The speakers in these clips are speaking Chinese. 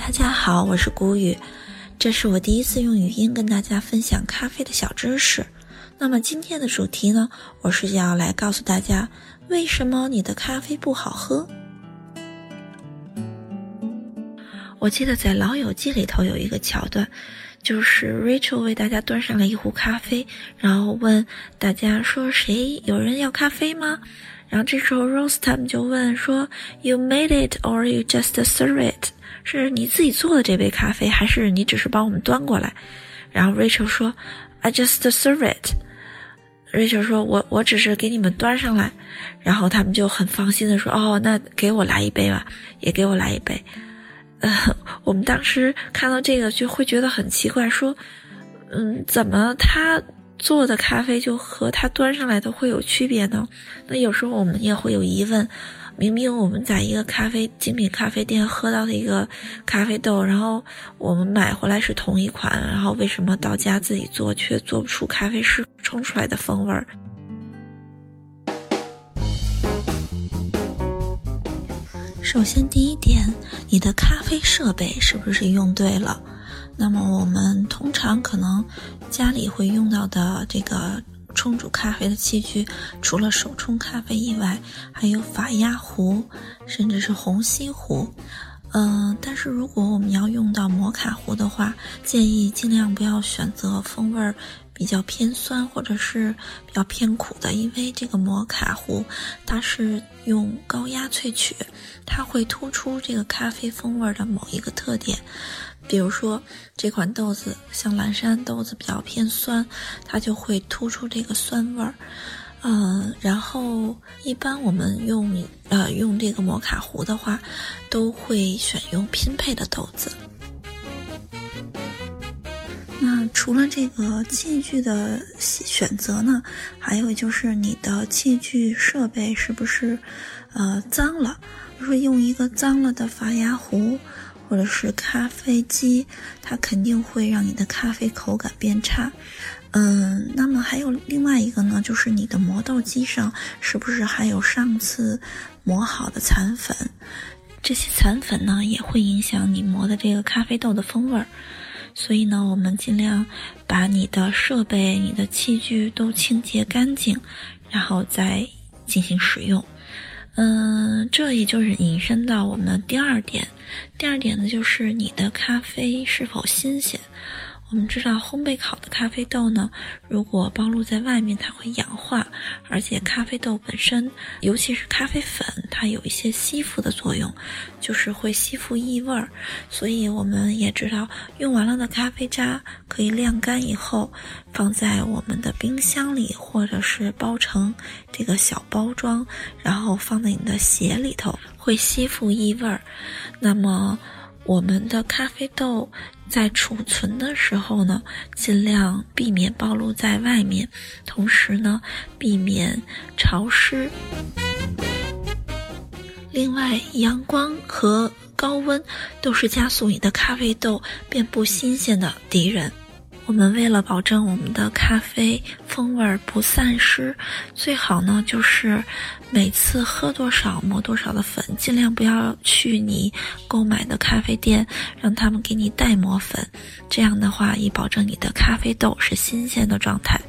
大家好，我是谷雨，这是我第一次用语音跟大家分享咖啡的小知识。那么今天的主题呢，我是要来告诉大家，为什么你的咖啡不好喝。我记得在《老友记》里头有一个桥段，就是 Rachel 为大家端上了一壶咖啡，然后问大家说：“谁有人要咖啡吗？”然后这时候 Rose 他们就问说：“You made it or you just serve it？是你自己做的这杯咖啡，还是你只是帮我们端过来？”然后 Rachel 说：“I just serve it。” Rachel 说：“我我只是给你们端上来。”然后他们就很放心的说：“哦，那给我来一杯吧，也给我来一杯。”呃，我们当时看到这个就会觉得很奇怪，说，嗯，怎么他做的咖啡就和他端上来的会有区别呢？那有时候我们也会有疑问，明明我们在一个咖啡精品咖啡店喝到的一个咖啡豆，然后我们买回来是同一款，然后为什么到家自己做却做不出咖啡师冲出来的风味儿？首先，第一点，你的咖啡设备是不是用对了？那么，我们通常可能家里会用到的这个冲煮咖啡的器具，除了手冲咖啡以外，还有法压壶，甚至是虹吸壶。嗯，但是如果我们要用到摩卡壶的话，建议尽量不要选择风味儿。比较偏酸或者是比较偏苦的，因为这个摩卡壶它是用高压萃取，它会突出这个咖啡风味儿的某一个特点。比如说这款豆子像蓝山豆子比较偏酸，它就会突出这个酸味儿。嗯，然后一般我们用呃用这个摩卡壶的话，都会选用拼配的豆子。那除了这个器具的选择呢，还有就是你的器具设备是不是，呃，脏了？如说用一个脏了的法压壶，或者是咖啡机，它肯定会让你的咖啡口感变差。嗯，那么还有另外一个呢，就是你的磨豆机上是不是还有上次磨好的残粉？这些残粉呢，也会影响你磨的这个咖啡豆的风味儿。所以呢，我们尽量把你的设备、你的器具都清洁干净，然后再进行使用。嗯，这也就是引申到我们的第二点。第二点呢，就是你的咖啡是否新鲜。我们知道，烘焙烤的咖啡豆呢，如果暴露在外面，它会氧化，而且咖啡豆本身，尤其是咖啡粉，它有一些吸附的作用，就是会吸附异味儿。所以我们也知道，用完了的咖啡渣可以晾干以后，放在我们的冰箱里，或者是包成这个小包装，然后放在你的鞋里头，会吸附异味儿。那么。我们的咖啡豆在储存的时候呢，尽量避免暴露在外面，同时呢，避免潮湿。另外，阳光和高温都是加速你的咖啡豆变不新鲜的敌人。我们为了保证我们的咖啡风味不散失，最好呢就是每次喝多少磨多少的粉，尽量不要去你购买的咖啡店，让他们给你代磨粉。这样的话，以保证你的咖啡豆是新鲜的状态。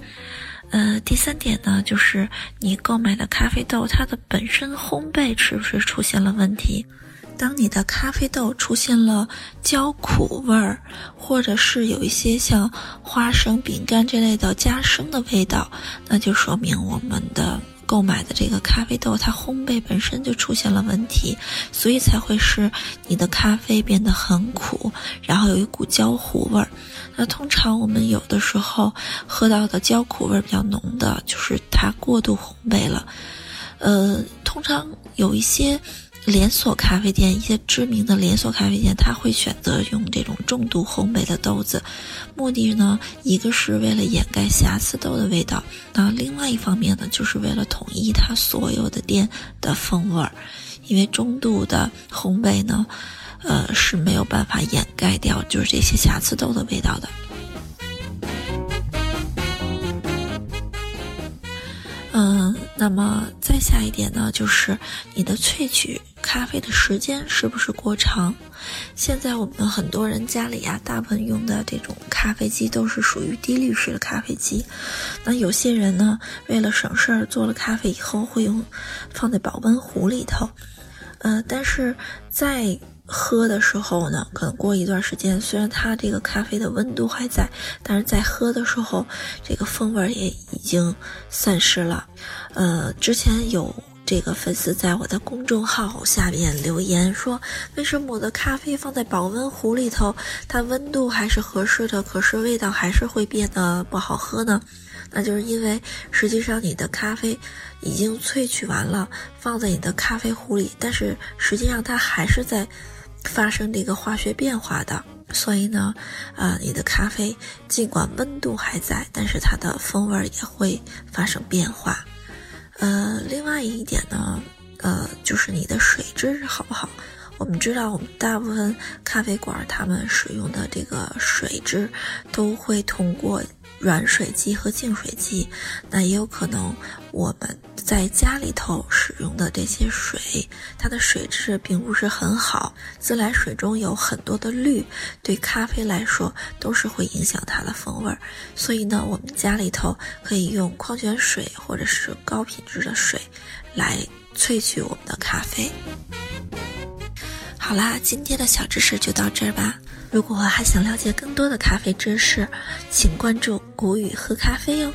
呃，第三点呢，就是你购买的咖啡豆它的本身烘焙是不是出现了问题？当你的咖啡豆出现了焦苦味儿，或者是有一些像花生、饼干这类的加生的味道，那就说明我们的购买的这个咖啡豆它烘焙本身就出现了问题，所以才会使你的咖啡变得很苦，然后有一股焦糊味儿。那通常我们有的时候喝到的焦苦味儿比较浓的，就是它过度烘焙了。呃，通常有一些。连锁咖啡店，一些知名的连锁咖啡店，他会选择用这种重度烘焙的豆子，目的呢，一个是为了掩盖瑕疵豆的味道，那另外一方面呢，就是为了统一它所有的店的风味儿，因为中度的烘焙呢，呃是没有办法掩盖掉就是这些瑕疵豆的味道的。嗯，那么再下一点呢，就是你的萃取。咖啡的时间是不是过长？现在我们很多人家里呀，大部分用的这种咖啡机都是属于低滤式的咖啡机。那有些人呢，为了省事儿，做了咖啡以后会用放在保温壶里头。呃，但是在喝的时候呢，可能过一段时间，虽然它这个咖啡的温度还在，但是在喝的时候，这个风味也已经散失了。呃，之前有。这个粉丝在我的公众号下面留言说：“为什么我的咖啡放在保温壶里头，它温度还是合适的，可是味道还是会变得不好喝呢？那就是因为实际上你的咖啡已经萃取完了，放在你的咖啡壶里，但是实际上它还是在发生这个化学变化的。所以呢，啊，你的咖啡尽管温度还在，但是它的风味也会发生变化。”呃，另外一点呢，呃，就是你的水质好不好？我们知道，我们大部分咖啡馆他们使用的这个水质都会通过。软水机和净水机，那也有可能我们在家里头使用的这些水，它的水质并不是很好。自来水中有很多的氯，对咖啡来说都是会影响它的风味儿。所以呢，我们家里头可以用矿泉水或者是高品质的水来萃取我们的咖啡。好啦，今天的小知识就到这儿吧。如果还想了解更多的咖啡知识，请关注“谷雨喝咖啡”哟。